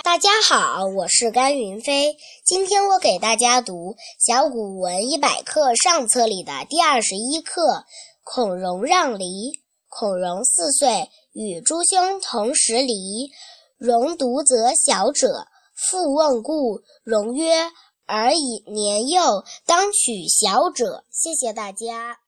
大家好，我是甘云飞。今天我给大家读《小古文一百课》上册里的第二十一课《孔融让梨》。孔融四岁，与诸兄同时梨。融独则小者，父问故。融曰：“尔以年幼，当取小者。”谢谢大家。